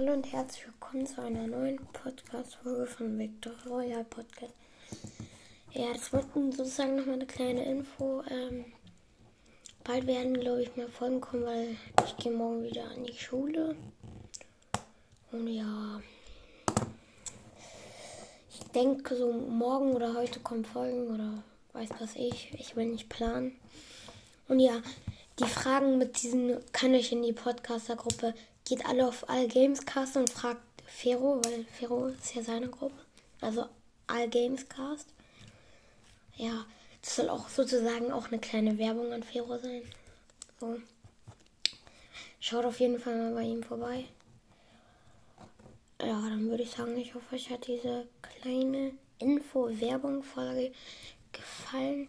Hallo und herzlich willkommen zu einer neuen Podcast-Folge von Victor Royal Podcast. Ja, das wird sozusagen nochmal eine kleine Info. Ähm, bald werden, glaube ich, mehr Folgen kommen, weil ich gehe morgen wieder an die Schule. Und ja, ich denke, so morgen oder heute kommen Folgen oder weiß was ich. Ich will nicht planen. Und ja, die Fragen mit diesen kann ich in die Podcaster-Gruppe geht alle auf All Gamescast und fragt Fero, weil Fero ist ja seine Gruppe. Also All Gamescast. Ja, das soll auch sozusagen auch eine kleine Werbung an Fero sein. So. Schaut auf jeden Fall mal bei ihm vorbei. Ja, dann würde ich sagen, ich hoffe, euch hat diese kleine Info-Werbung-Folge gefallen.